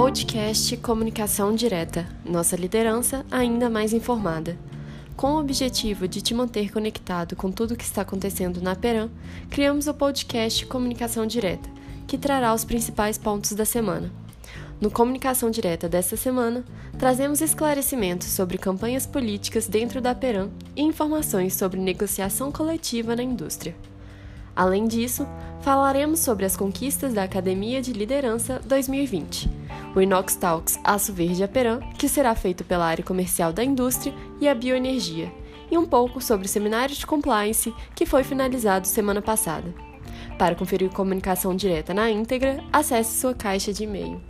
Podcast Comunicação Direta Nossa liderança ainda mais informada. Com o objetivo de te manter conectado com tudo o que está acontecendo na Peram, criamos o podcast Comunicação Direta, que trará os principais pontos da semana. No Comunicação Direta desta semana, trazemos esclarecimentos sobre campanhas políticas dentro da Peram e informações sobre negociação coletiva na indústria. Além disso, falaremos sobre as conquistas da Academia de Liderança 2020 o Inox Talks Aço Verde Aperam, que será feito pela área comercial da indústria e a bioenergia, e um pouco sobre o seminário de compliance que foi finalizado semana passada. Para conferir comunicação direta na íntegra, acesse sua caixa de e-mail.